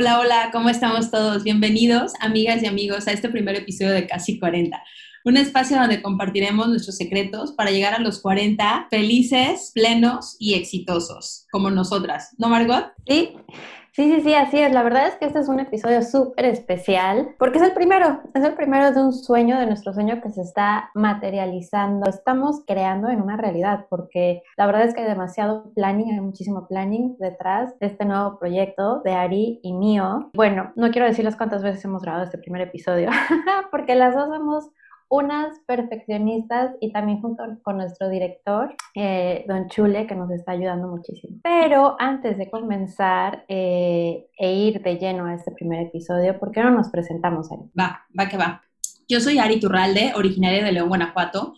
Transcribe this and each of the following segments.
Hola, hola, ¿cómo estamos todos? Bienvenidos, amigas y amigos, a este primer episodio de Casi 40. Un espacio donde compartiremos nuestros secretos para llegar a los 40 felices, plenos y exitosos, como nosotras. ¿No, Margot? Sí, Sí, sí, sí, así es. La verdad es que este es un episodio súper especial porque es el primero, es el primero de un sueño, de nuestro sueño que se está materializando. Estamos creando en una realidad porque la verdad es que hay demasiado planning, hay muchísimo planning detrás de este nuevo proyecto de Ari y mío. Bueno, no quiero decirles cuántas veces hemos grabado este primer episodio porque las dos hemos unas perfeccionistas y también junto con nuestro director, eh, Don Chule, que nos está ayudando muchísimo. Pero antes de comenzar eh, e ir de lleno a este primer episodio, ¿por qué no nos presentamos, Ari? Va, va que va. Yo soy Ari Turralde, originaria de León, Guanajuato.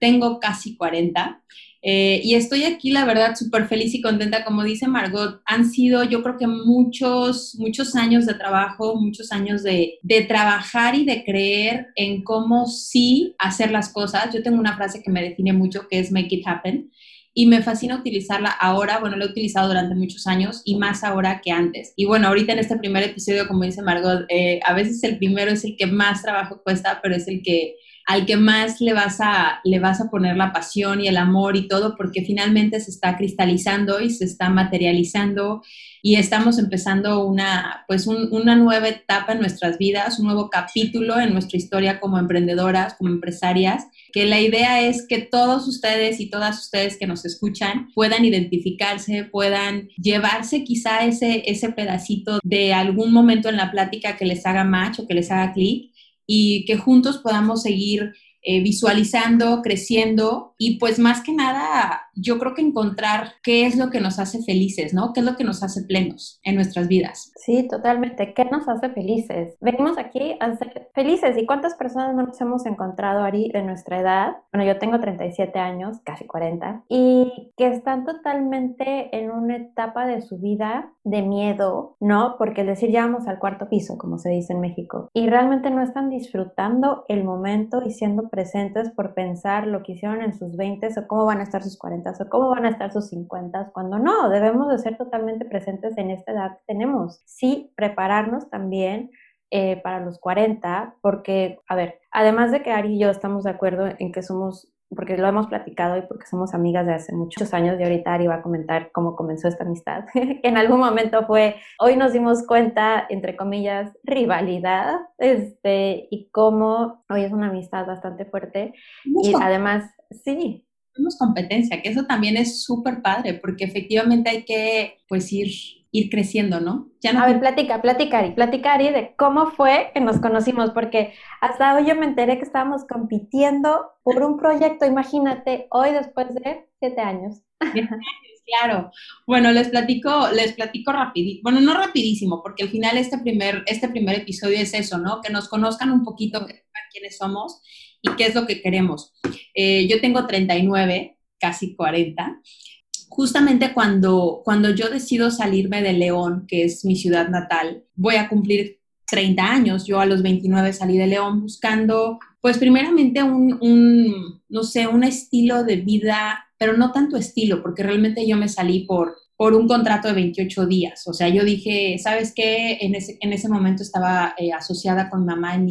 Tengo casi 40 eh, y estoy aquí, la verdad, súper feliz y contenta. Como dice Margot, han sido yo creo que muchos, muchos años de trabajo, muchos años de, de trabajar y de creer en cómo sí hacer las cosas. Yo tengo una frase que me define mucho que es make it happen y me fascina utilizarla ahora, bueno, la he utilizado durante muchos años y más ahora que antes. Y bueno, ahorita en este primer episodio, como dice Margot, eh, a veces el primero es el que más trabajo cuesta, pero es el que al que más le vas a le vas a poner la pasión y el amor y todo porque finalmente se está cristalizando y se está materializando. Y estamos empezando una pues una nueva etapa en nuestras vidas, un nuevo capítulo en nuestra historia como emprendedoras, como empresarias, que la idea es que todos ustedes y todas ustedes que nos escuchan puedan identificarse, puedan llevarse quizá ese ese pedacito de algún momento en la plática que les haga match o que les haga clic y que juntos podamos seguir eh, visualizando, creciendo y pues más que nada yo creo que encontrar qué es lo que nos hace felices, ¿no? ¿Qué es lo que nos hace plenos en nuestras vidas? Sí, totalmente. ¿Qué nos hace felices? Venimos aquí a ser felices. ¿Y cuántas personas no nos hemos encontrado, Ari, de nuestra edad? Bueno, yo tengo 37 años, casi 40, y que están totalmente en una etapa de su vida de miedo, ¿no? Porque es decir, ya vamos al cuarto piso, como se dice en México, y realmente no están disfrutando el momento y siendo presentes por pensar lo que hicieron en sus 20 o cómo van a estar sus 40 o cómo van a estar sus 50 cuando no, debemos de ser totalmente presentes en esta edad que tenemos. Sí, prepararnos también eh, para los 40, porque, a ver, además de que Ari y yo estamos de acuerdo en que somos, porque lo hemos platicado y porque somos amigas de hace muchos años, y ahorita Ari va a comentar cómo comenzó esta amistad, que en algún momento fue, hoy nos dimos cuenta, entre comillas, rivalidad, este, y cómo hoy es una amistad bastante fuerte, y además, sí, competencia, que eso también es súper padre, porque efectivamente hay que, pues, ir, ir creciendo, ¿no? Ya no a ver, platica, platicar y platicar y de cómo fue que nos conocimos, porque hasta hoy yo me enteré que estábamos compitiendo por un proyecto, imagínate, hoy después de siete años. Claro. Bueno, les platico, les platico rapidísimo. Bueno, no rapidísimo, porque al final este primer, este primer episodio es eso, ¿no? Que nos conozcan un poquito, quiénes somos y qué es lo que queremos. Eh, yo tengo 39, casi 40. Justamente cuando, cuando yo decido salirme de León, que es mi ciudad natal, voy a cumplir 30 años. Yo a los 29 salí de León buscando, pues primeramente un, un no sé, un estilo de vida pero no tanto estilo, porque realmente yo me salí por, por un contrato de 28 días. O sea, yo dije, ¿sabes qué? En ese, en ese momento estaba eh, asociada con mamá en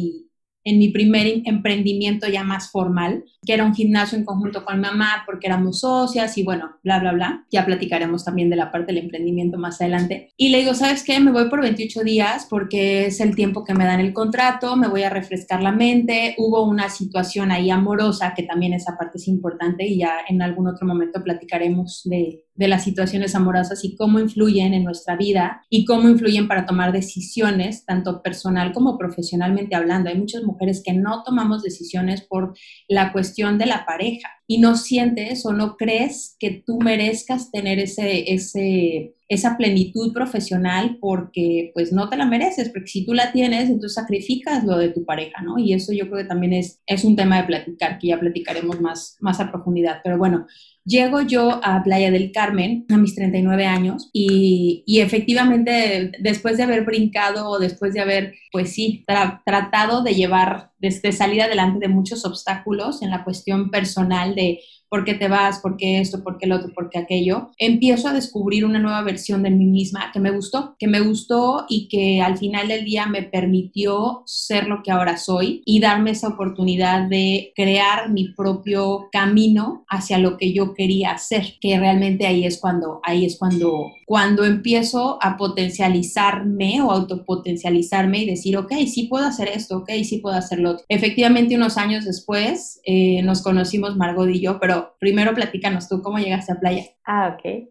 en mi primer emprendimiento ya más formal, que era un gimnasio en conjunto con mamá porque éramos socias y bueno, bla, bla, bla. Ya platicaremos también de la parte del emprendimiento más adelante. Y le digo, ¿sabes qué? Me voy por 28 días porque es el tiempo que me dan el contrato, me voy a refrescar la mente. Hubo una situación ahí amorosa que también esa parte es importante y ya en algún otro momento platicaremos de, de las situaciones amorosas y cómo influyen en nuestra vida y cómo influyen para tomar decisiones, tanto personal como profesionalmente hablando. Hay muchas mujeres que no tomamos decisiones por la cuestión de la pareja. Y no sientes o no crees que tú merezcas tener ese, ese, esa plenitud profesional porque pues no te la mereces, porque si tú la tienes, entonces sacrificas lo de tu pareja, ¿no? Y eso yo creo que también es, es un tema de platicar, que ya platicaremos más, más a profundidad. Pero bueno, Llego yo a Playa del Carmen a mis 39 años y, y efectivamente después de haber brincado o después de haber, pues sí, tratado de llevar, de salir adelante de muchos obstáculos en la cuestión personal de por qué te vas, por qué esto, por qué lo otro, por qué aquello, empiezo a descubrir una nueva versión de mí misma que me gustó, que me gustó y que al final del día me permitió ser lo que ahora soy y darme esa oportunidad de crear mi propio camino hacia lo que yo quería hacer, que realmente ahí es cuando, ahí es cuando, cuando empiezo a potencializarme o autopotencializarme y decir, ok, sí puedo hacer esto, ok, sí puedo hacerlo. Efectivamente, unos años después eh, nos conocimos Margot y yo, pero primero platícanos tú cómo llegaste a playa. Ah, ok.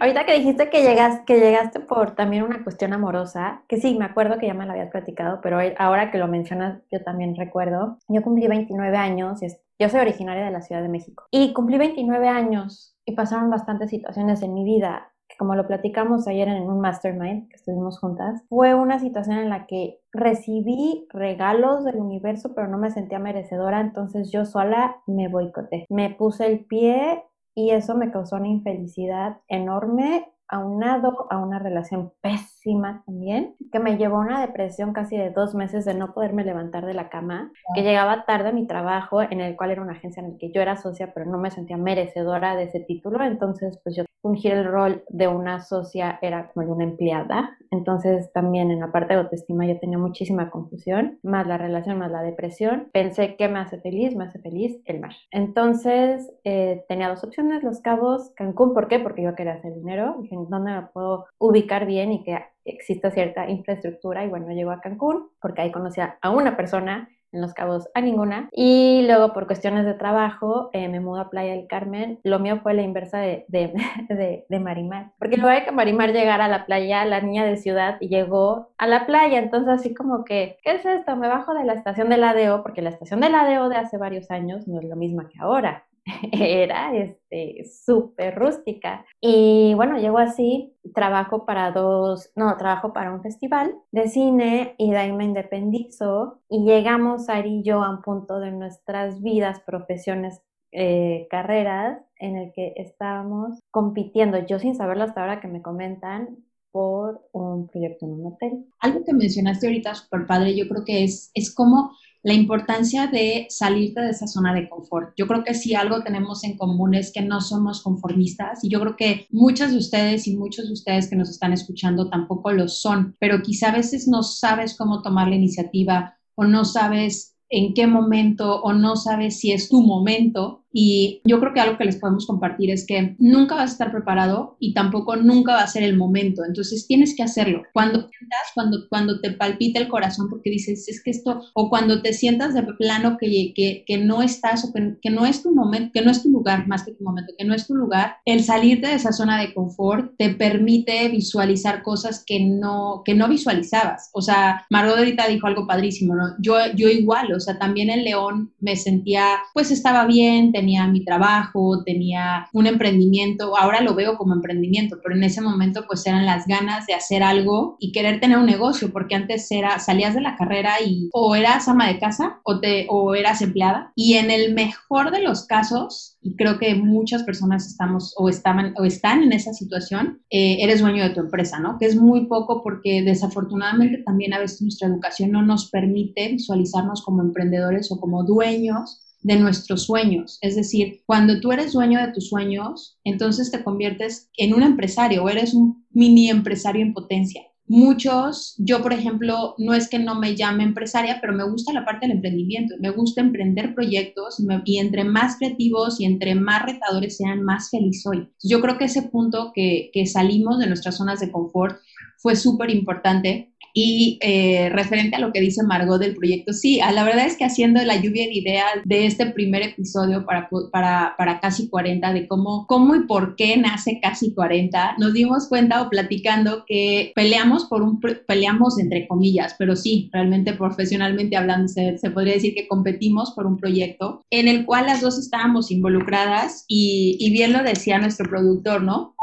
Ahorita que dijiste que, llegas, que llegaste por también una cuestión amorosa, que sí, me acuerdo que ya me la habías platicado, pero ahora que lo mencionas, yo también recuerdo. Yo cumplí 29 años, y yo soy originaria de la Ciudad de México, y cumplí 29 años y pasaron bastantes situaciones en mi vida como lo platicamos ayer en un mastermind que estuvimos juntas, fue una situación en la que recibí regalos del universo, pero no me sentía merecedora, entonces yo sola me boicoté. Me puse el pie y eso me causó una infelicidad enorme aunado a una relación pésima también, que me llevó a una depresión casi de dos meses de no poderme levantar de la cama, que llegaba tarde a mi trabajo, en el cual era una agencia en la que yo era socia, pero no me sentía merecedora de ese título, entonces pues yo fungir el rol de una socia era como de una empleada, entonces también en la parte de autoestima yo tenía muchísima confusión, más la relación, más la depresión, pensé que me hace feliz, me hace feliz el mar. Entonces eh, tenía dos opciones, Los Cabos, Cancún, ¿por qué? Porque yo quería hacer dinero, dije, ¿dónde me puedo ubicar bien y que exista cierta infraestructura? Y bueno, llego a Cancún porque ahí conocía a una persona en Los Cabos a ninguna. Y luego por cuestiones de trabajo eh, me mudo a Playa del Carmen. Lo mío fue la inversa de, de, de, Marimar. Porque luego de que Marimar llegara a la playa, la niña de ciudad llegó a la playa. Entonces así como que, ¿qué es esto? Me bajo de la estación del ADO porque la estación del ADO de hace varios años no es lo misma que ahora. era este súper rústica. Y bueno, llego así, trabajo para dos, no, trabajo para un festival de cine y de ahí independizo y llegamos Ari y yo a un punto de nuestras vidas, profesiones, eh, carreras en el que estábamos compitiendo, yo sin saberlo hasta ahora que me comentan, por un proyecto en un hotel. Algo que mencionaste ahorita súper padre, yo creo que es, es como la importancia de salirte de esa zona de confort. Yo creo que si algo tenemos en común es que no somos conformistas y yo creo que muchas de ustedes y muchos de ustedes que nos están escuchando tampoco lo son, pero quizá a veces no sabes cómo tomar la iniciativa o no sabes en qué momento o no sabes si es tu momento y yo creo que algo que les podemos compartir es que nunca vas a estar preparado y tampoco nunca va a ser el momento. Entonces tienes que hacerlo. Cuando sientas, cuando, cuando te palpita el corazón porque dices, es que esto, o cuando te sientas de plano que, que, que no estás o que, que, no es tu momento, que no es tu lugar, más que tu momento, que no es tu lugar, el salirte de esa zona de confort te permite visualizar cosas que no, que no visualizabas. O sea, Margot ahorita dijo algo padrísimo, ¿no? Yo, yo igual, o sea, también en León me sentía, pues estaba bien, tenía mi trabajo, tenía un emprendimiento, ahora lo veo como emprendimiento, pero en ese momento pues eran las ganas de hacer algo y querer tener un negocio, porque antes era, salías de la carrera y o eras ama de casa o, te, o eras empleada y en el mejor de los casos, y creo que muchas personas estamos o, estaban, o están en esa situación, eh, eres dueño de tu empresa, ¿no? Que es muy poco porque desafortunadamente también a veces nuestra educación no nos permite visualizarnos como emprendedores o como dueños de nuestros sueños. Es decir, cuando tú eres dueño de tus sueños, entonces te conviertes en un empresario o eres un mini empresario en potencia. Muchos, yo por ejemplo, no es que no me llame empresaria, pero me gusta la parte del emprendimiento, me gusta emprender proyectos y, entre más creativos y entre más retadores sean, más feliz soy. Yo creo que ese punto que, que salimos de nuestras zonas de confort fue súper importante Y eh, referente a lo que dice Margot del proyecto, sí, la verdad es que haciendo la lluvia de ideas de este primer episodio para, para, para Casi 40, de cómo, cómo y por qué nace Casi 40, nos dimos cuenta o platicando que peleamos por un, peleamos entre comillas, pero sí, realmente profesionalmente hablando, se, se podría decir que competimos por un proyecto en el cual las dos estábamos involucradas y, y bien lo decía nuestro productor, ¿no?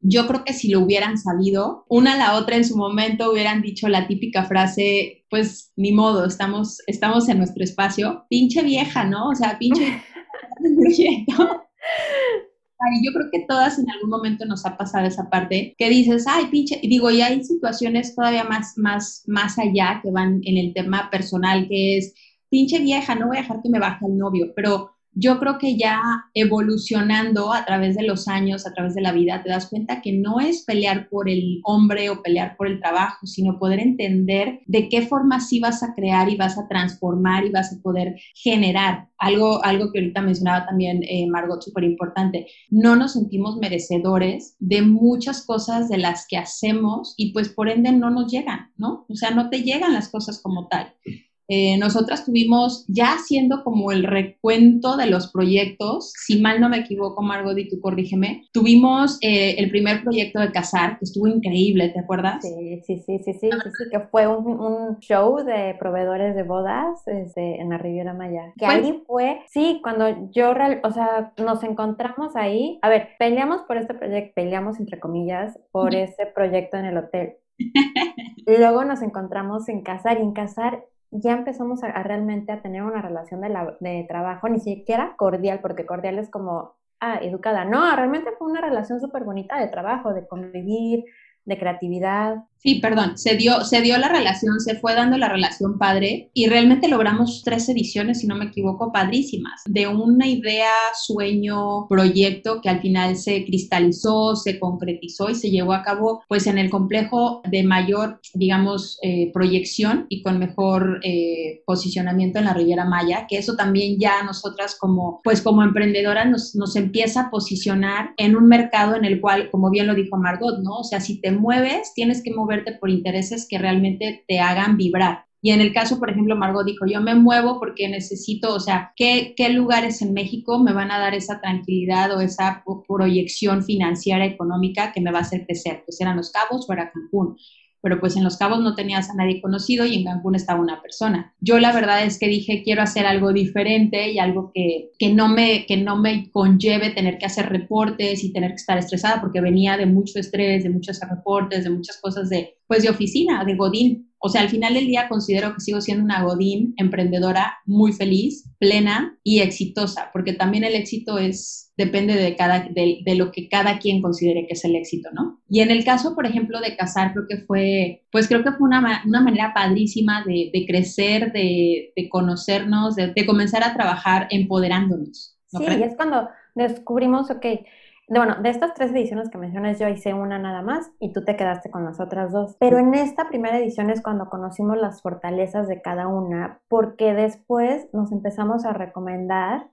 Yo creo que si lo hubieran sabido, una a la otra en su momento hubieran dicho la típica frase, pues ni modo, estamos, estamos en nuestro espacio, pinche vieja, ¿no? O sea, pinche proyecto. Y yo creo que todas en algún momento nos ha pasado esa parte que dices, ay, pinche, digo, y hay situaciones todavía más, más, más allá que van en el tema personal, que es, pinche vieja, no voy a dejar que me baje el novio, pero yo creo que ya evolucionando a través de los años, a través de la vida, te das cuenta que no es pelear por el hombre o pelear por el trabajo, sino poder entender de qué forma sí vas a crear y vas a transformar y vas a poder generar. Algo, algo que ahorita mencionaba también eh, Margot, súper importante. No nos sentimos merecedores de muchas cosas de las que hacemos y pues por ende no nos llegan, ¿no? O sea, no te llegan las cosas como tal. Eh, nosotras tuvimos, ya haciendo como el recuento de los proyectos, si mal no me equivoco, Margot, y tú corrígeme, tuvimos eh, el primer proyecto de Casar, que estuvo increíble, ¿te acuerdas? Sí, sí, sí, sí, sí, sí, que fue un, show de proveedores de bodas este, en la Riviera Maya. Que ahí fue, sí, cuando yo, o sea, nos encontramos ahí, a ver, peleamos por este proyecto, peleamos entre comillas, por ese proyecto en el hotel. Luego nos encontramos en Casar y en Casar ya empezamos a, realmente a tener una relación de, de trabajo, ni siquiera cordial, porque cordial es como, ah, educada. No, realmente fue una relación súper bonita de trabajo, de convivir, de creatividad. Sí, perdón, se dio, se dio la relación, se fue dando la relación padre y realmente logramos tres ediciones, si no me equivoco, padrísimas, de una idea, sueño, proyecto que al final se cristalizó, se concretizó y se llevó a cabo pues en el complejo de mayor, digamos, eh, proyección y con mejor eh, posicionamiento en la Riviera Maya, que eso también ya nosotras como, pues como emprendedoras nos, nos empieza a posicionar en un mercado en el cual, como bien lo dijo Margot, ¿no? O sea, si te mueves, tienes que moverte por intereses que realmente te hagan vibrar. Y en el caso, por ejemplo, Margot dijo, yo me muevo porque necesito, o sea, ¿qué, ¿qué, lugares en México me van a dar esa tranquilidad o esa proyección financiera, económica que me va a hacer crecer? Pues eran Los Cabos o era Cancún pero pues en Los Cabos no tenías a nadie conocido y en Cancún estaba una persona. Yo la verdad es que dije, quiero hacer algo diferente y algo que, que, no, me, que no me conlleve tener que hacer reportes y tener que estar estresada, porque venía de mucho estrés, de muchos reportes, de muchas cosas de, pues de oficina, de Godín. O sea, al final del día considero que sigo siendo una Godín emprendedora muy feliz, plena y exitosa, porque también el éxito es, depende de, cada, de, lo que cada quien considere que es el éxito, ¿no? Y en el caso, por ejemplo, de casar, creo que fue, pues creo que fue una, una manera padrísima de, de crecer, de, de conocernos, de, comenzar a trabajar empoderándonos. Sí, y es cuando descubrimos, ok, bueno, de estas tres ediciones que mencionas, yo hice una nada más y tú te quedaste con las otras dos. Pero en esta primera edición es cuando conocimos las fortalezas de cada una, porque después nos empezamos a recomendar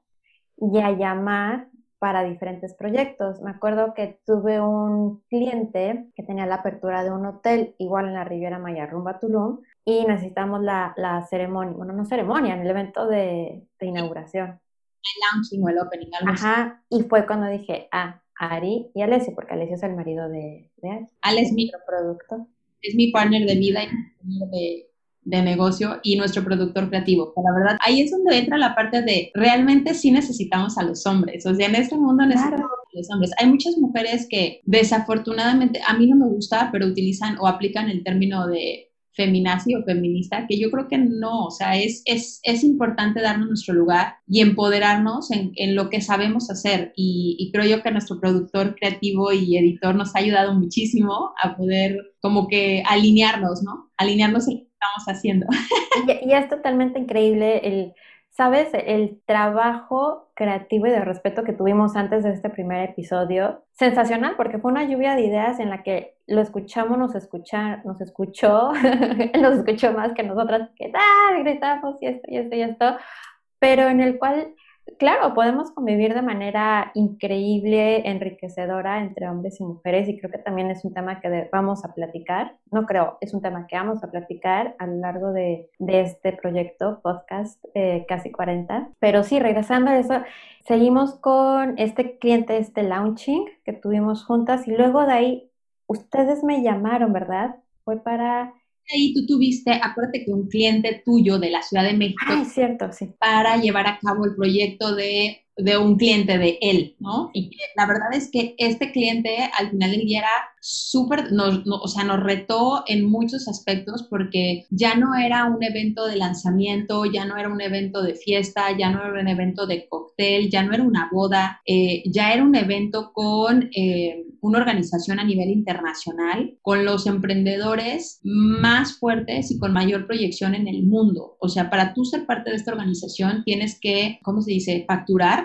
y a llamar para diferentes proyectos. Me acuerdo que tuve un cliente que tenía la apertura de un hotel, igual en la Riviera Maya, rumba Tulum, y necesitamos la, ceremonia, bueno, no ceremonia, en el evento de, inauguración. El launching o el opening. Ajá, y fue cuando dije, ah, Ari y Alessio, porque Alessio es el marido de, de Ari. Ale es mi producto. Es mi partner de vida y de, de negocio y nuestro productor creativo. la verdad, ahí es donde entra la parte de realmente sí necesitamos a los hombres. O sea, en este mundo necesitamos a los hombres. Hay muchas mujeres que desafortunadamente, a mí no me gusta, pero utilizan o aplican el término de feminazi o feminista, que yo creo que no, o sea, es, es, es importante darnos nuestro lugar y empoderarnos en, en lo que sabemos hacer. Y, y, creo yo que nuestro productor creativo y editor nos ha ayudado muchísimo a poder como que alinearnos, ¿no? Alinearnos en lo que estamos haciendo. Y, y es totalmente increíble el ¿Sabes? El trabajo creativo y de respeto que tuvimos antes de este primer episodio, sensacional, porque fue una lluvia de ideas en la que lo escuchamos, nos, escucha, nos escuchó, nos escuchó más que nosotras, ¡ah! gritamos y esto y esto y esto, pero en el cual claro, podemos convivir de manera increíble, enriquecedora entre hombres y mujeres y creo que también es un tema que vamos a platicar, no creo, es un tema que vamos a platicar a lo largo de, este proyecto, podcast eh, casi 40. Pero sí, regresando a eso, seguimos con este cliente, este launching que tuvimos juntas y luego de ahí ustedes me llamaron, ¿verdad? Fue para ahí tú tuviste, acuérdate que un cliente tuyo de la Ciudad de México. Ah, cierto, sí. Para llevar a cabo el proyecto de, de un cliente de él, ¿no? Y la verdad es que este cliente al final del día era súper, o sea, nos retó en muchos aspectos porque ya no era un evento de lanzamiento, ya no era un evento de fiesta, ya no era un evento de cóctel, ya no era una boda, eh, ya era un evento con eh, una organización a nivel internacional, con los emprendedores más fuertes y con mayor proyección en el mundo. O sea, para tú ser parte de esta organización tienes que, ¿cómo se dice?, facturar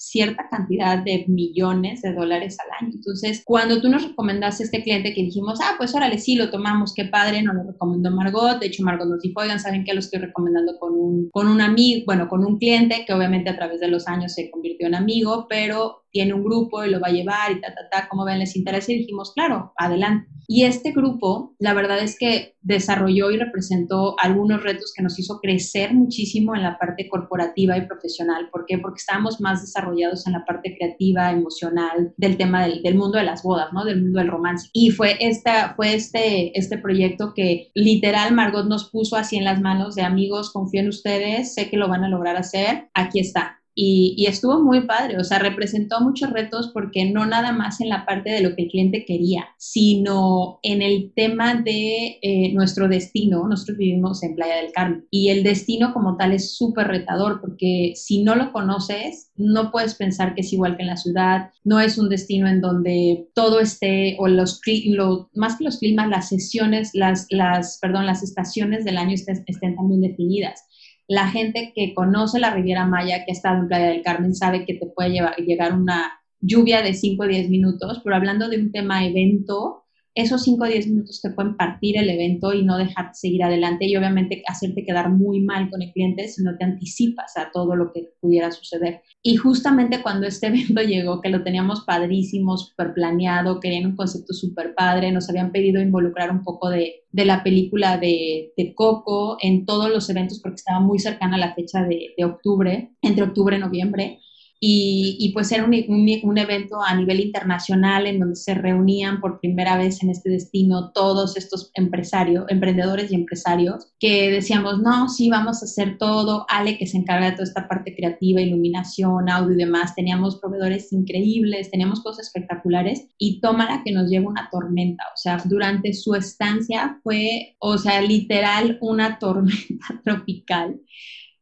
cierta cantidad de millones de dólares al año. Entonces, cuando tú nos recomendaste este cliente que dijimos, ah, pues órale, sí, lo tomamos, qué padre, nos lo recomendó Margot. De hecho, Margot nos dijo, oigan, ¿saben qué? Lo estoy recomendando con un, con un amigo, bueno, con un cliente que obviamente a través de los años se convirtió en amigo, pero tiene un grupo y lo va a llevar y ta, ta, ta, como ven, les interesa y dijimos, claro, adelante. Y este grupo, la verdad es que desarrolló y representó algunos retos que nos hizo crecer muchísimo en la parte corporativa y profesional. ¿Por qué? Porque estábamos más desarrollados en la parte creativa, emocional, del tema del, del mundo de las bodas, ¿no? Del mundo del romance. Y fue, esta, fue este, este proyecto que literal Margot nos puso así en las manos de amigos, confío en ustedes, sé que lo van a lograr hacer, aquí está y, estuvo muy padre, o sea, representó muchos retos porque no nada más en la parte de lo que el cliente quería, sino en el tema de eh, nuestro destino. Nosotros vivimos en Playa del Carmen y el destino como tal es súper retador porque si no lo conoces, no puedes pensar que es igual que en la ciudad, no es un destino en donde todo esté, o los, más que los climas, las sesiones, las, las, perdón, las estaciones del año estén, estén también definidas la gente que conoce la Riviera Maya, que ha estado en Playa del Carmen, sabe que te puede llevar, llegar una lluvia de 5 o 10 minutos, pero hablando de un tema evento, esos 5 o 10 minutos te pueden partir el evento y no dejarte seguir adelante y obviamente hacerte quedar muy mal con el cliente si no te anticipas a todo lo que pudiera suceder. Y justamente cuando este evento llegó, que lo teníamos padrísimo, súper planeado, querían un concepto súper padre, nos habían pedido involucrar un poco de, de la película de, de, Coco en todos los eventos porque estaba muy cercana a la fecha de, de octubre, entre octubre y noviembre y, pues era un, un, evento a nivel internacional en donde se reunían por primera vez en este destino todos estos empresarios, emprendedores y empresarios que decíamos, no, sí, vamos a hacer todo, Ale que se encarga de toda esta parte creativa, iluminación, audio y demás, teníamos proveedores increíbles, teníamos cosas espectaculares y tómala que nos lleva una tormenta, o sea, durante su estancia fue, o sea, literal una tormenta tropical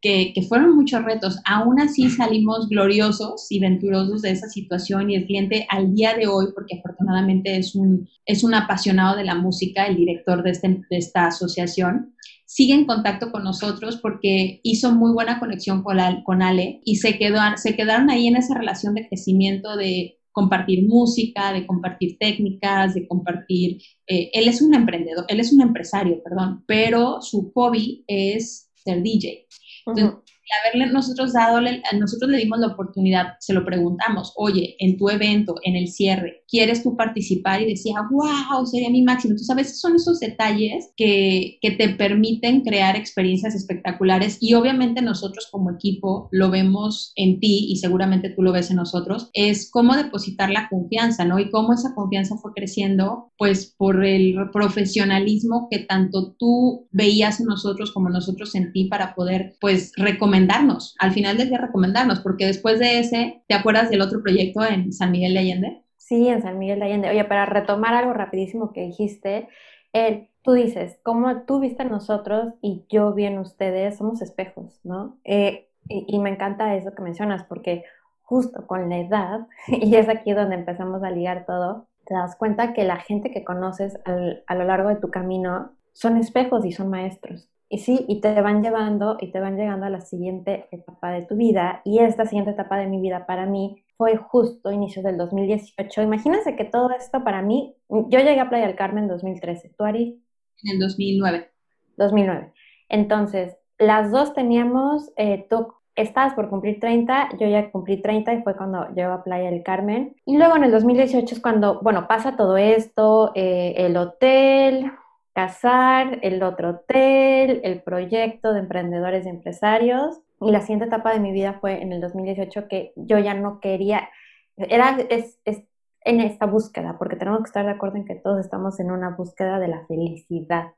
que, fueron muchos retos. Aún así salimos gloriosos y venturosos de esa situación y el cliente al día de hoy, porque afortunadamente es un, es un apasionado de la música, el director de, este, de esta asociación, sigue en contacto con nosotros porque hizo muy buena conexión con, con Ale y se, quedó, se quedaron ahí en esa relación de crecimiento de compartir música, de compartir técnicas, de compartir... Eh, él es un emprendedor, él es un empresario, perdón, pero su hobby es ser DJ. Entonces, haberle nosotros dado, nosotros le dimos la oportunidad, se lo preguntamos, oye, en tu evento, en el cierre, ¿quieres tú participar? Y decía, wow, sería mi máximo. Entonces, a veces son esos detalles que, que te permiten crear experiencias espectaculares y obviamente nosotros como equipo lo vemos en ti y seguramente tú lo ves en nosotros, es cómo depositar la confianza, ¿no? Y cómo esa confianza fue creciendo, pues por el profesionalismo que tanto tú veías en nosotros como nosotros en ti para poder, pues, recomendar recomendarnos, al final del día recomendarnos, porque después de ese, ¿te acuerdas del otro proyecto en San Miguel de Allende? Sí, en San Miguel de Allende. Oye, para retomar algo rapidísimo que dijiste, eh, tú dices, como tú viste en nosotros y yo vi en ustedes, somos espejos, ¿no? Eh, y, me encanta eso que mencionas, porque justo con la edad, y es aquí donde empezamos a ligar todo, te das cuenta que la gente que conoces a lo largo de tu camino son espejos y son maestros. Y sí, y te van llevando y te van llegando a la siguiente etapa de tu vida. Y esta siguiente etapa de mi vida para mí fue justo inicios del 2018. Imagínense que todo esto para mí, yo llegué a Playa del Carmen en 2013. ¿Tú, Ari? En el 2009. 2009. Entonces, las dos teníamos, eh, tú estabas por cumplir 30, yo ya cumplí 30 y fue cuando llego a Playa del Carmen. Y luego en el 2018 es cuando, bueno, pasa todo esto, eh, el hotel, casar, el otro hotel, el proyecto de emprendedores y empresarios. Y la siguiente etapa de mi vida fue en el 2018 que yo ya no quería, era es, es en esta búsqueda, porque tenemos que estar de acuerdo en que todos estamos en una búsqueda de la felicidad.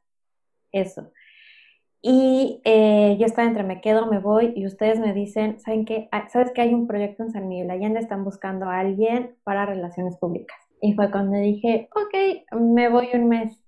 Eso. Y eh, yo estaba entre me quedo, me voy y ustedes me dicen, ¿saben qué? Ah, ¿Sabes que hay un proyecto en San Miguel Allende? Están buscando a alguien para relaciones públicas. Y fue cuando dije, ok, me voy un mes.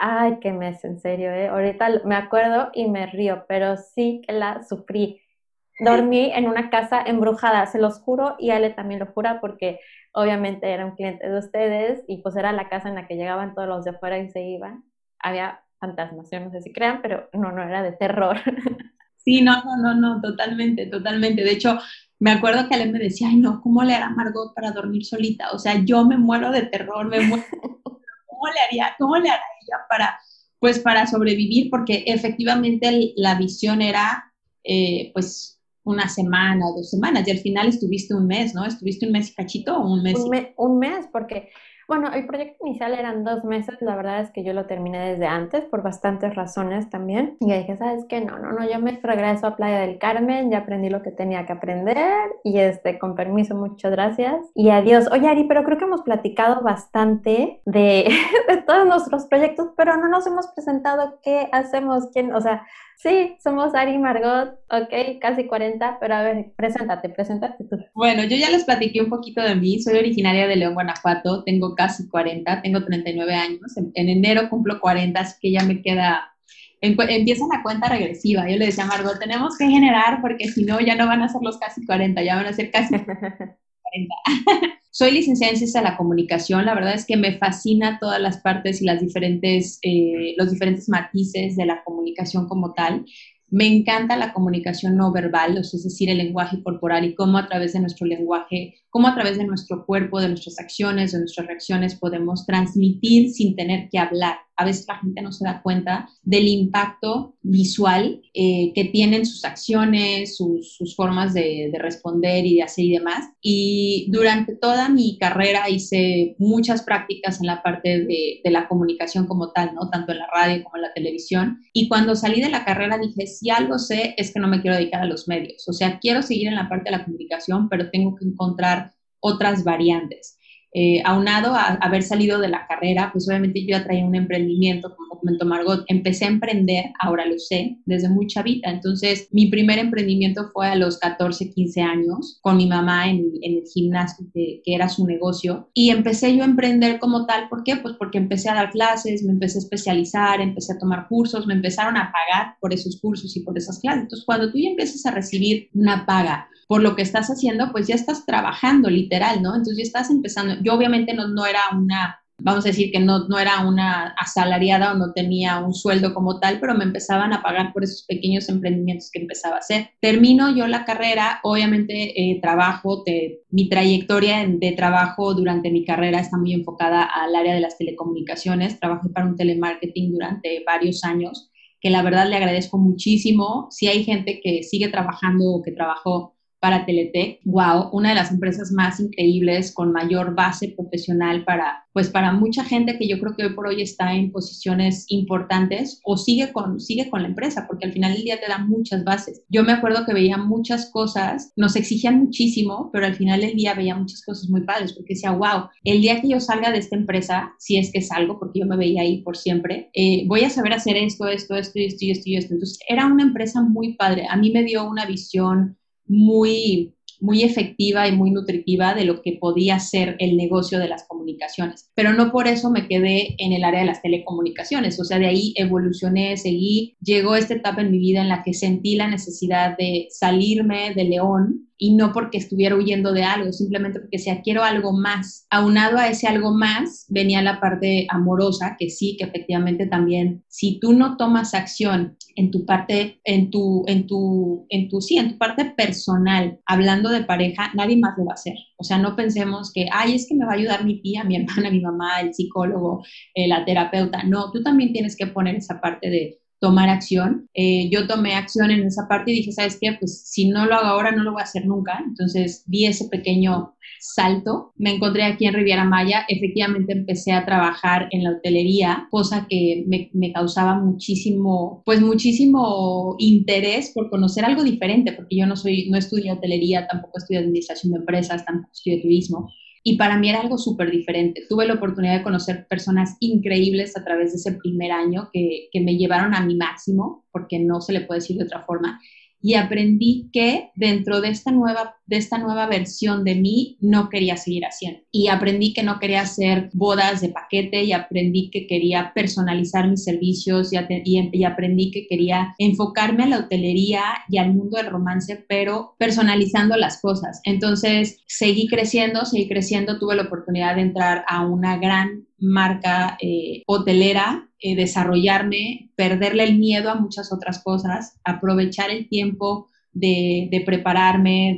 Ay, qué mes, en serio, ¿eh? Ahorita me acuerdo y me río, pero sí que la sufrí. Dormí en una casa embrujada, se los juro, y Ale también lo jura porque obviamente era un cliente de ustedes y pues era la casa en la que llegaban todos los de afuera y se iban. Había fantasmas, yo no sé si crean, pero no, no era de terror. Sí, no, no, no, no, totalmente, totalmente. De hecho, me acuerdo que Ale me decía, ay, no, ¿cómo le hará Margot para dormir solita? O sea, yo me muero de terror, me muero. ¿Cómo le haría, cómo le hará para, pues, para sobrevivir? Porque efectivamente la visión era, eh, pues, una semana o dos semanas y al final estuviste un mes, ¿no? ¿Estuviste un mes cachito o un mes? Un mes, porque bueno, el proyecto inicial eran dos meses, la verdad es que yo lo terminé desde antes por bastantes razones también. Y dije, ¿sabes qué? No, no, no, yo me regreso a Playa del Carmen, ya aprendí lo que tenía que aprender y este, con permiso, muchas gracias. Y adiós. Oye, Ari, pero creo que hemos platicado bastante de, de todos nuestros proyectos, pero no nos hemos presentado qué hacemos, quién, o sea, Sí, somos Ari Margot, ok, casi 40, pero a ver, preséntate, preséntate tú. Bueno, yo ya les platiqué un poquito de mí, soy originaria de León, Guanajuato, tengo casi 40, tengo 39 años, en, enero cumplo 40, así que ya me queda, empieza la cuenta regresiva, yo le decía a Margot, tenemos que generar porque si no ya no van a ser los casi 40, ya van a ser casi 40. Soy licenciada en Ciencias de la Comunicación. La verdad es que me fascina todas las partes y las diferentes, eh, los diferentes matices de la comunicación como tal. Me encanta la comunicación no verbal, es decir, el lenguaje corporal y cómo a través de nuestro lenguaje, cómo a través de nuestro cuerpo, de nuestras acciones, de nuestras reacciones podemos transmitir sin tener que hablar a veces la gente no se da cuenta del impacto visual eh, que tienen sus acciones, sus, formas de, responder y de hacer y demás. Y durante toda mi carrera hice muchas prácticas en la parte de, de, la comunicación como tal, ¿no? Tanto en la radio como en la televisión. Y cuando salí de la carrera dije, si algo sé es que no me quiero dedicar a los medios. O sea, quiero seguir en la parte de la comunicación, pero tengo que encontrar otras variantes. Eh, aunado a haber salido de la carrera, pues obviamente yo ya traía un emprendimiento, como comentó Margot, empecé a emprender, ahora lo sé, desde muy chavita. Entonces, mi primer emprendimiento fue a los 14, 15 años, con mi mamá en, el gimnasio, que, que, era su negocio. Y empecé yo a emprender como tal, ¿por qué? Pues porque empecé a dar clases, me empecé a especializar, empecé a tomar cursos, me empezaron a pagar por esos cursos y por esas clases. Entonces, cuando tú ya empiezas a recibir una paga, por lo que estás haciendo, pues ya estás trabajando literal, ¿no? Entonces ya estás empezando. Yo obviamente no, no era una, vamos a decir que no, no era una asalariada o no tenía un sueldo como tal, pero me empezaban a pagar por esos pequeños emprendimientos que empezaba a hacer. Termino yo la carrera, obviamente eh, trabajo, mi trayectoria de trabajo durante mi carrera está muy enfocada al área de las telecomunicaciones. Trabajé para un telemarketing durante varios años que la verdad le agradezco muchísimo. Si hay gente que sigue trabajando o que trabajó para Teletec, wow, una de las empresas más increíbles con mayor base profesional para pues para mucha gente que yo creo que hoy por hoy está en posiciones importantes o sigue con sigue con la empresa, porque al final del día te da muchas bases. Yo me acuerdo que veía muchas cosas, nos exigían muchísimo, pero al final del día veía muchas cosas muy padres, porque decía, wow, el día que yo salga de esta empresa, si es que salgo, porque yo me veía ahí por siempre, eh, voy a saber hacer esto, esto, esto, esto esto esto. Entonces era una empresa muy padre. A mí me dio una visión muy, muy efectiva y muy nutritiva de lo que podía ser el negocio de las comunicaciones. Pero no por eso me quedé en el área de las telecomunicaciones, o sea, de ahí evolucioné, seguí, llegó esta etapa en mi vida en la que sentí la necesidad de salirme de León y no porque estuviera huyendo de algo, simplemente porque decía, quiero algo más. Aunado a ese algo más, venía la parte amorosa, que sí, que efectivamente también, si tú no tomas acción en tu parte, en tu, en tu, en tu, sí, en tu parte personal, hablando de pareja, nadie más lo va a hacer. O sea, no pensemos que, ay, es que me va a ayudar mi tía, mi hermana, mi mamá, el psicólogo, eh, la terapeuta. No, tú también tienes que poner esa parte de tomar acción. Eh, yo tomé acción en esa parte y dije, ¿sabes qué? Pues si no lo hago ahora, no lo voy a hacer nunca. Entonces di ese pequeño salto. Me encontré aquí en Riviera Maya. Efectivamente empecé a trabajar en la hotelería, cosa que me, me causaba muchísimo, pues muchísimo interés por conocer algo diferente, porque yo no soy, no estudié hotelería, tampoco estudié administración de empresas, tampoco estudié turismo. Y para mí era algo súper diferente. Tuve la oportunidad de conocer personas increíbles a través de ese primer año que, que me llevaron a mi máximo, porque no se le puede decir de otra forma y aprendí que dentro de esta nueva de esta nueva versión de mí no quería seguir haciendo. Y aprendí que no quería hacer bodas de paquete y aprendí que quería personalizar mis servicios y, aprendí que quería enfocarme a la hotelería y al mundo del romance pero personalizando las cosas. Entonces seguí creciendo seguí creciendo. Tuve la oportunidad de entrar a una gran marca eh, hotelera, eh, desarrollarme, perderle el miedo a muchas otras cosas, aprovechar el tiempo de, prepararme,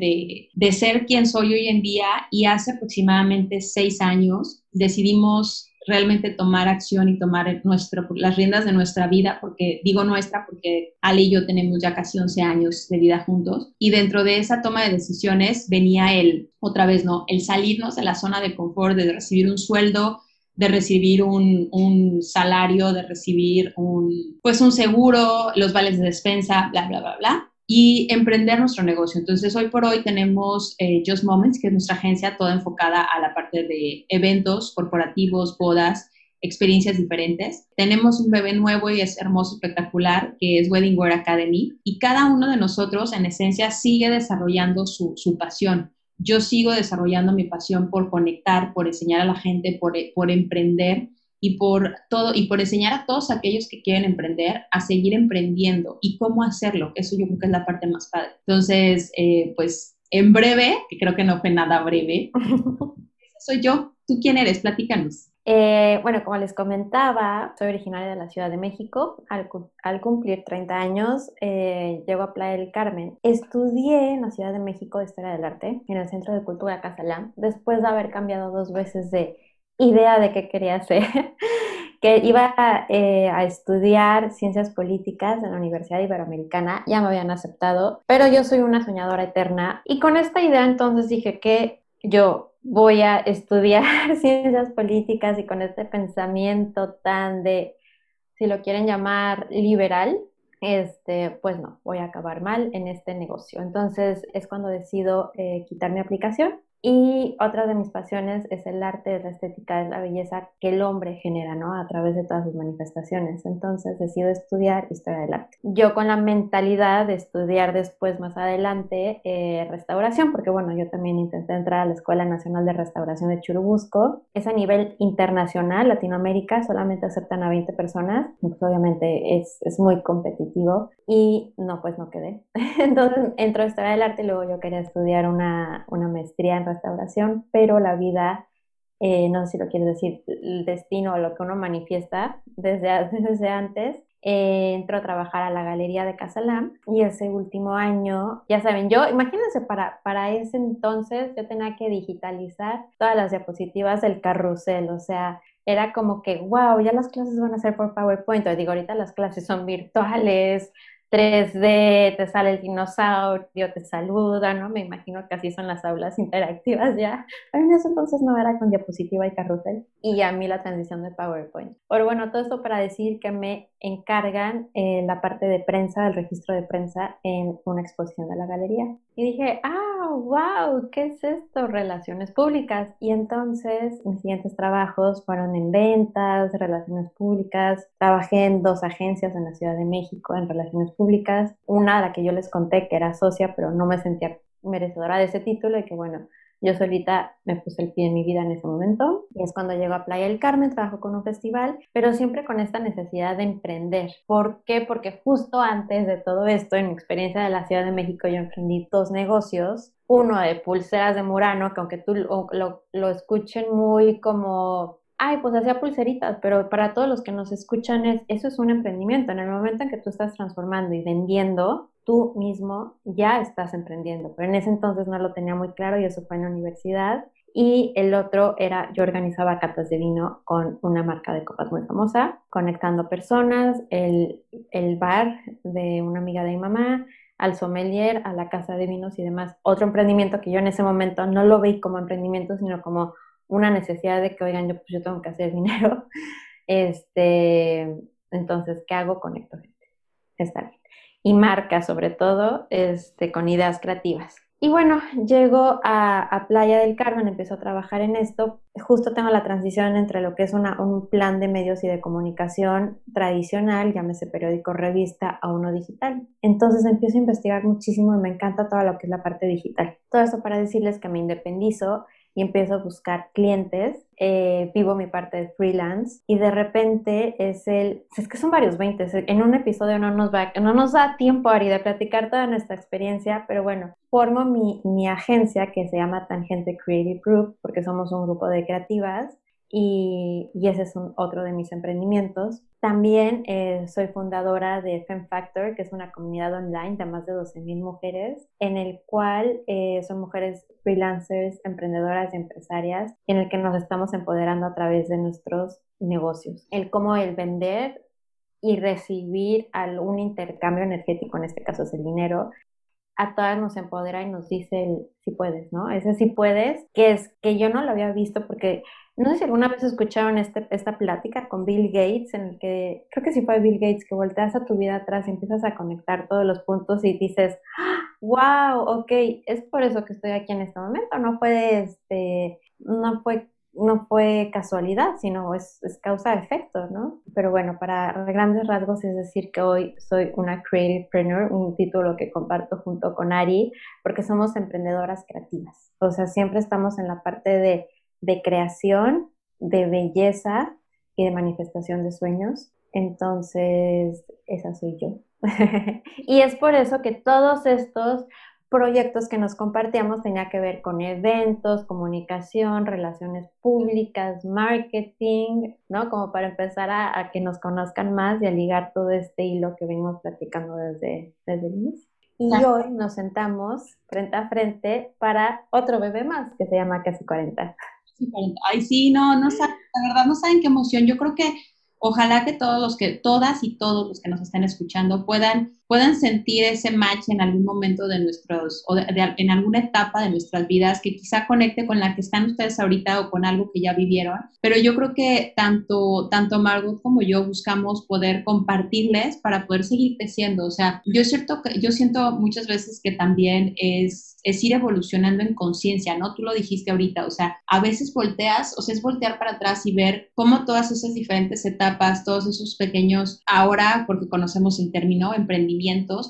de, ser quien soy hoy en día. Y hace aproximadamente seis años decidimos realmente tomar acción y tomar las riendas de nuestra vida, porque digo nuestra porque Ali y yo tenemos ya casi 11 años de vida juntos. Y dentro de esa toma de decisiones venía el, otra vez no, el salirnos de la zona de confort, de recibir un sueldo, de recibir un, salario, de recibir un, pues un seguro, los vales de despensa, bla, bla, bla, bla, y emprender nuestro negocio. Entonces, hoy por hoy tenemos eh, Just Moments, que es nuestra agencia toda enfocada a la parte de eventos corporativos, bodas, experiencias diferentes. Tenemos un bebé nuevo y es hermoso, espectacular, que es Wedding Wear Academy, y cada uno de nosotros, en esencia, sigue desarrollando su, su pasión yo sigo desarrollando mi pasión por conectar, por enseñar a la gente, por, por emprender y por todo y por enseñar a todos aquellos que quieren emprender a seguir emprendiendo y cómo hacerlo. Eso yo creo que es la parte más padre. Entonces, eh, pues en breve, que creo que no fue nada breve, soy yo. ¿Tú quién eres? Platícanos. Eh, bueno, como les comentaba, soy originaria de la Ciudad de México. Al, cumplir 30 años, eh, llego a Playa del Carmen. Estudié en la Ciudad de México Historia del Arte, en el Centro de Cultura Casalán, después de haber cambiado dos veces de idea de qué quería hacer. que iba eh, a estudiar ciencias políticas en la Universidad Iberoamericana, ya me habían aceptado, pero yo soy una soñadora eterna y con esta idea entonces dije que yo voy a estudiar ciencias políticas y con este pensamiento tan de, si lo quieren llamar liberal, este, pues no, voy a acabar mal en este negocio. Entonces es cuando decido eh, quitar mi aplicación y otra de mis pasiones es el arte, es la estética, es la belleza que el hombre genera, ¿no? A través de todas sus manifestaciones. Entonces decido estudiar historia del arte. Yo con la mentalidad de estudiar después, más adelante, eh, restauración, porque bueno, yo también intenté entrar a la Escuela Nacional de Restauración de Churubusco. Es a nivel internacional, Latinoamérica, solamente aceptan a 20 personas. Pues obviamente es, es muy competitivo y no, pues no quedé. Entonces entro a historia del arte y luego yo quería estudiar una, una maestría en restauración, pero la vida, eh, no sé si lo quieres decir, el destino o lo que uno manifiesta desde, desde antes, eh, entro a trabajar a la Galería de Casalán y ese último año, ya saben, yo, imagínense, para, para ese entonces yo tenía que digitalizar todas las diapositivas del carrusel, o sea, era como que, wow, ya las clases van a ser por PowerPoint. O digo, ahorita las clases son virtuales, 3D, te sale el dinosaurio, te saluda, ¿no? Me imagino que así son las aulas interactivas ya. En ese entonces no era con diapositiva y carrusel. Y a mí la transición de PowerPoint. Pero bueno, todo esto para decir que me encargan eh, la parte de prensa, el registro de prensa en una exposición de la galería. Y dije, ah, wow, ¿qué es esto? Relaciones públicas. Y entonces mis siguientes trabajos fueron en ventas, relaciones públicas. Trabajé en dos agencias en la Ciudad de México en relaciones públicas. Una a la que yo les conté que era socia, pero no me sentía merecedora de ese título y que bueno, yo solita me puse el pie en mi vida en ese momento y es cuando llego a Playa del Carmen, trabajo con un festival, pero siempre con esta necesidad de emprender. ¿Por qué? Porque justo antes de todo esto, en mi experiencia de la Ciudad de México, yo emprendí dos negocios. Uno de pulseras de Murano, que aunque tú lo, lo, escuchen muy como ay, pues hacía pulseritas, pero para todos los que nos escuchan, es, eso es un emprendimiento. En el momento en que tú estás transformando y vendiendo, tú mismo ya estás emprendiendo. Pero en ese entonces no lo tenía muy claro y eso fue en la universidad. y el otro era, yo organizaba catas de vino con una marca de copas muy famosa, conectando personas, el, el bar de una amiga de mi mamá, al sommelier, a la casa de vinos y demás. Otro emprendimiento que yo en ese momento no lo veí como emprendimiento, sino como una necesidad de que, oigan, yo, pues yo tengo que hacer dinero. Este, entonces, ¿qué hago? Conecto gente. Está bien. Y marca, sobre todo, este, con ideas creativas. Y bueno, llego a, Playa del Carmen, empiezo a trabajar en esto. Justo tengo la transición entre lo que es un plan de medios y de comunicación tradicional, llámese periódico, revista, a uno digital. Entonces empiezo a investigar muchísimo y me encanta todo lo que es la parte digital. Todo eso para decirles que me independizo y empiezo a buscar clientes, eh, vivo mi parte de freelance y de repente es el, es que son varios 20, en un episodio no nos, da tiempo, Ari, de platicar toda nuestra experiencia, pero bueno, formo mi, mi agencia que se llama Tangente Creative Group porque somos un grupo de creativas y, ese es otro de mis emprendimientos. También eh, soy fundadora de Fem Factor, que es una comunidad online de más de 12.000 mujeres, en el cual eh, son mujeres freelancers, emprendedoras y empresarias, en el que nos estamos empoderando a través de nuestros negocios. El cómo el vender y recibir algún intercambio energético, en este caso es el dinero, a todas nos empodera y nos dice el si puedes, ¿no? Ese si puedes, que es que yo no lo había visto porque no sé si alguna vez escucharon este, esta plática con Bill Gates, en el que creo que sí fue Bill Gates, que volteas a tu vida atrás y empiezas a conectar todos los puntos y dices, wow, ok, es por eso que estoy aquí en este momento, no fue, este, no fue, no fue casualidad, sino es, causa-efecto, ¿no? Pero bueno, para grandes rasgos es decir que hoy soy una creativepreneur, un título que comparto junto con Ari, porque somos emprendedoras creativas, o sea, siempre estamos en la parte de de creación, de belleza y de manifestación de sueños. Entonces, esa soy yo. y es por eso que todos estos proyectos que nos compartíamos tenía que ver con eventos, comunicación, relaciones públicas, marketing, ¿no? Como para empezar a, que nos conozcan más y a ligar todo este hilo que venimos platicando desde, desde el inicio. Y hoy nos sentamos frente a frente para otro bebé más que se llama Casi 40. Ay, sí, no, no saben, la verdad no saben qué emoción. Yo creo que ojalá que todos los que, todas y todos los que nos estén escuchando puedan puedan sentir ese match en algún momento de nuestros, o en alguna etapa de nuestras vidas que quizá conecte con la que están ustedes ahorita o con algo que ya vivieron. Pero yo creo que tanto, tanto Margot como yo buscamos poder compartirles para poder seguir creciendo. O sea, yo, cierto, yo siento muchas veces que también es, es ir evolucionando en conciencia, ¿no? Tú lo dijiste ahorita, o sea, a veces volteas, o sea, es voltear para atrás y ver cómo todas esas diferentes etapas, todos esos pequeños, ahora, porque conocemos el término emprendimiento,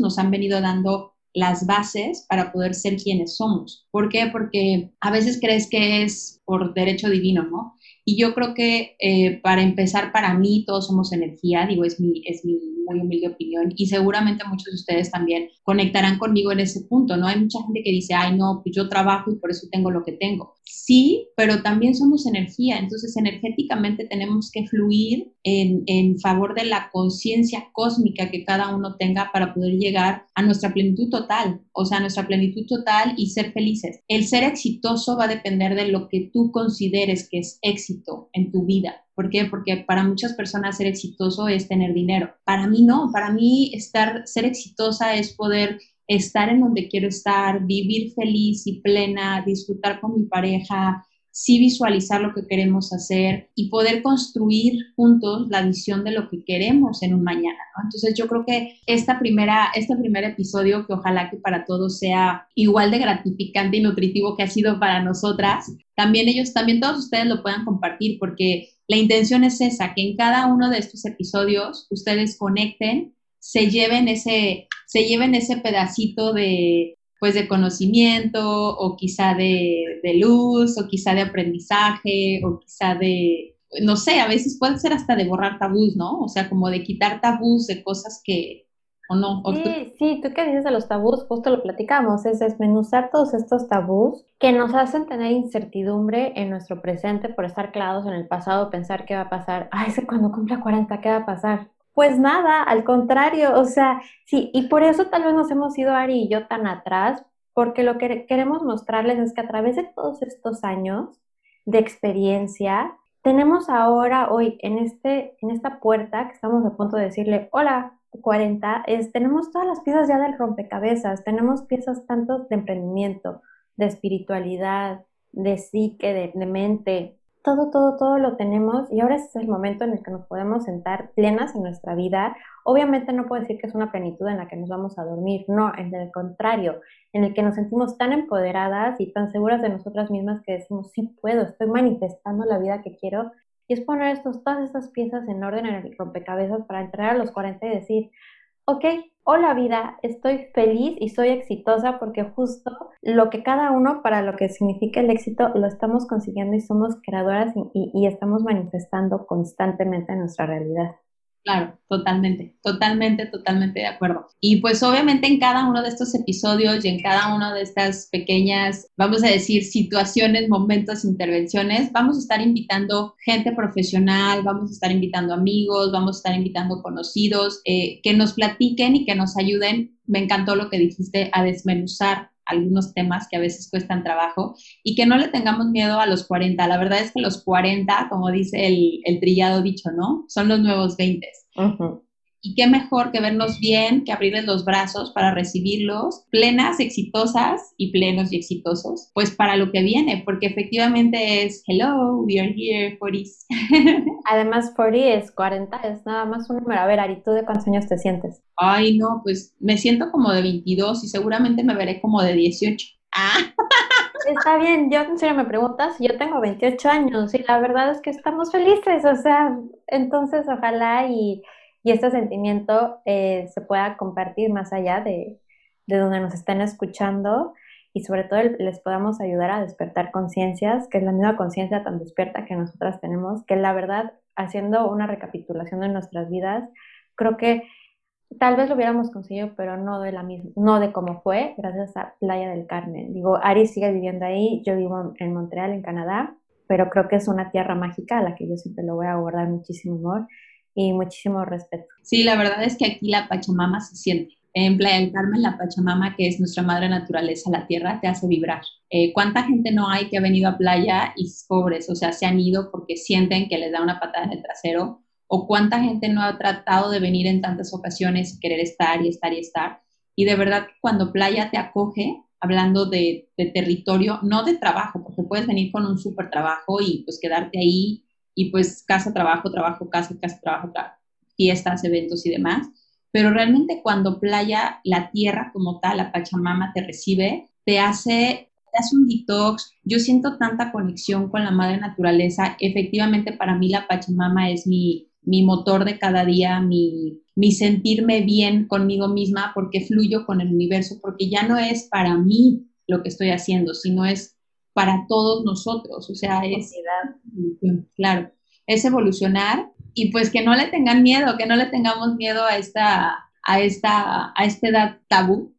nos han venido dando las bases para poder ser quienes somos. ¿Por qué? Porque a veces crees que es por derecho divino, ¿no? Y yo creo que eh, para empezar, para mí todos somos energía, digo, es mi, es mi muy humilde opinión y seguramente muchos de ustedes también conectarán conmigo en ese punto, ¿no? Hay mucha gente que dice, ay, no, pues yo trabajo y por eso tengo lo que tengo. Sí, pero también somos energía, entonces energéticamente tenemos que fluir en, en favor de la conciencia cósmica que cada uno tenga para poder llegar a nuestra plenitud total, o sea, nuestra plenitud total y ser felices. El ser exitoso va a depender de lo que tú consideres que es éxito en tu vida. ¿Por qué? Porque para muchas personas ser exitoso es tener dinero. Para mí no, para mí estar, ser exitosa es poder estar en donde quiero estar, vivir feliz y plena, disfrutar con mi pareja, sí visualizar lo que queremos hacer y poder construir juntos la visión de lo que queremos en un mañana. Entonces yo creo que esta primera, este primer episodio, que ojalá que para todos sea igual de gratificante y nutritivo que ha sido para nosotras, también ellos, también todos ustedes lo puedan compartir porque la intención es esa, que en cada uno de estos episodios ustedes conecten, se lleven ese, se lleven ese pedacito de, pues de conocimiento o quizá de, luz o quizá de aprendizaje o quizá de, no sé, a veces puede ser hasta de borrar tabús, ¿no? O sea, como de quitar tabús de cosas que, ¿o no? sí, sí, tú qué dices de los tabús, justo lo platicamos, es desmenuzar todos estos tabús que nos hacen tener incertidumbre en nuestro presente por estar clavados en el pasado, pensar qué va a pasar, ay, cuando cumpla 40, ¿qué va a pasar? Pues nada, al contrario, o sea, sí, y por eso tal vez nos hemos ido Ari y yo tan atrás, porque lo que queremos mostrarles es que a través de todos estos años de experiencia, tenemos ahora, hoy, en, este, en esta puerta que estamos a punto de decirle, hola, 40, es, tenemos todas las piezas ya del rompecabezas, tenemos piezas tanto de emprendimiento, de espiritualidad, de psique, de, mente, todo, todo, todo lo tenemos y ahora es el momento en el que nos podemos sentar plenas en nuestra vida. Obviamente no puedo decir que es una plenitud en la que nos vamos a dormir, no, en el contrario, en el que nos sentimos tan empoderadas y tan seguras de nosotras mismas que decimos, sí puedo, estoy manifestando la vida que quiero. Y es poner estos, todas estas piezas en orden en el rompecabezas para entrar a los 40 y decir, ok, hola vida, estoy feliz y soy exitosa porque justo lo que cada uno para lo que significa el éxito lo estamos consiguiendo y somos creadoras y, estamos manifestando constantemente en nuestra realidad. Claro, totalmente, totalmente, totalmente de acuerdo. Y pues obviamente en cada uno de estos episodios y en cada una de estas pequeñas, vamos a decir, situaciones, momentos, intervenciones, vamos a estar invitando gente profesional, vamos a estar invitando amigos, vamos a estar invitando conocidos, eh, que nos platiquen y que nos ayuden. Me encantó lo que dijiste a desmenuzar algunos temas que a veces cuestan trabajo y que no le tengamos miedo a los 40. La verdad es que los 40, como dice el, el trillado dicho, ¿no? Son los nuevos 20. Y qué mejor que vernos bien, que abrirles los brazos para recibirlos, plenas, exitosas y plenos y exitosos, pues para lo que viene, porque efectivamente es, hello, we are here, 40 Además, 40 es 40, es nada más un número. A ver, Ari, ¿tú de cuántos años te sientes? Ay, no, pues me siento como de 22 y seguramente me veré como de 18. Ah. Está bien, yo en serio me preguntas, yo tengo 28 años y la verdad es que estamos felices, o sea, entonces ojalá y, y este sentimiento eh, se pueda compartir más allá de, de donde nos estén escuchando y sobre todo les podamos ayudar a despertar conciencias, que es la misma conciencia tan despierta que nosotras tenemos, que la verdad, haciendo una recapitulación de nuestras vidas, creo que tal vez lo hubiéramos conseguido, pero no de la misma, no de cómo fue, gracias a Playa del Carmen. Digo, Ari sigue viviendo ahí, yo vivo en Montreal, en Canadá, pero creo que es una tierra mágica a la que yo siempre lo voy a guardar muchísimo amor y muchísimo respeto. Sí, la verdad es que aquí la Pachamama se siente. En Playa del Carmen, la Pachamama, que es nuestra madre naturaleza, la tierra, te hace vibrar. Eh, ¿Cuánta gente no hay que ha venido a playa y pobres? O sea, se han ido porque sienten que les da una patada en el trasero o cuánta gente no ha tratado de venir en tantas ocasiones y querer estar y estar y estar. Y de verdad, cuando playa te acoge, hablando de, territorio, no de trabajo, porque puedes venir con un súper trabajo y pues quedarte ahí y pues casa, trabajo, trabajo, casa, casa, trabajo, fiestas, eventos y demás. Pero realmente cuando playa, la tierra como tal, la Pachamama te recibe, te hace, hace un detox. Yo siento tanta conexión con la madre naturaleza. Efectivamente, para mí la Pachamama es mi, mi motor de cada día, mi, mi sentirme bien conmigo misma, porque fluyo con el universo, porque ya no es para mí lo que estoy haciendo, sino es para todos nosotros. O sea, es, claro, es evolucionar y pues que no le tengan miedo, que no le tengamos miedo a esta, a esta, a esta edad tabú.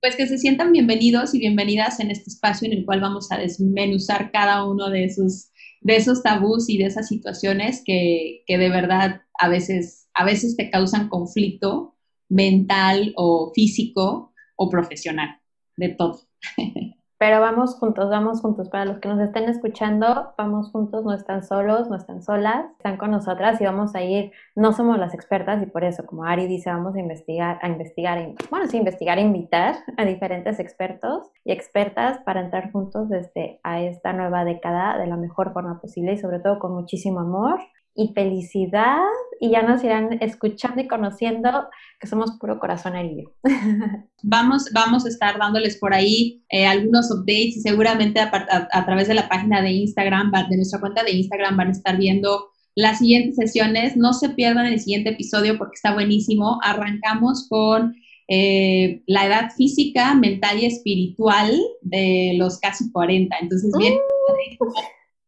pues que se sientan bienvenidos y bienvenidas en este espacio en el cual vamos a desmenuzar cada uno de esos de esos tabús y de esas situaciones que, que de verdad a veces, a veces te causan conflicto mental o físico o profesional, de todo. Pero vamos juntos, vamos juntos. Para los que nos estén escuchando, vamos juntos, no están solos, no están solas, están con nosotras y vamos a ir, no somos las expertas y por eso, como Ari dice, vamos a investigar, a investigar, bueno, sí, investigar, invitar a diferentes expertos y expertas para entrar juntos desde a esta nueva década de la mejor forma posible y sobre todo con muchísimo amor y felicidad y ya nos irán escuchando y conociendo que somos puro corazón herido. Vamos, vamos a estar dándoles por ahí eh, algunos updates y seguramente a, través de la página de Instagram, de nuestra cuenta de Instagram van a estar viendo las siguientes sesiones. No se pierdan el siguiente episodio porque está buenísimo. Arrancamos con eh, la edad física, mental y espiritual de los casi 40. Entonces, bien, uh.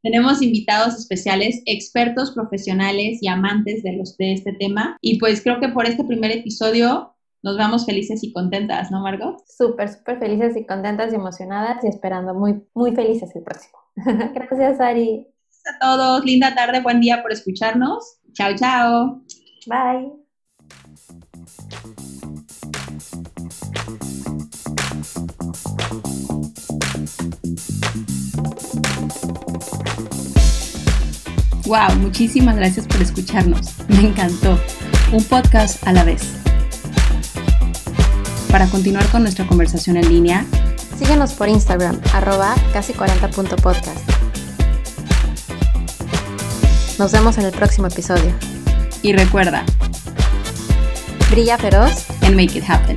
Tenemos invitados especiales, expertos profesionales y amantes de, los, de este tema. Y pues creo que por este primer episodio nos vamos felices y contentas, ¿no, Margot? Súper, súper felices y contentas y emocionadas y esperando muy, muy felices el próximo. Gracias, Ari. Gracias a todos. Linda tarde, buen día por escucharnos. Chao, chao. Bye. Wow, muchísimas gracias por escucharnos. Me encantó. Un podcast a la vez. Para continuar con nuestra conversación en línea, síguenos por Instagram, arroba casi 40.podcast. Nos vemos en el próximo episodio. Y recuerda, brilla feroz and make it happen.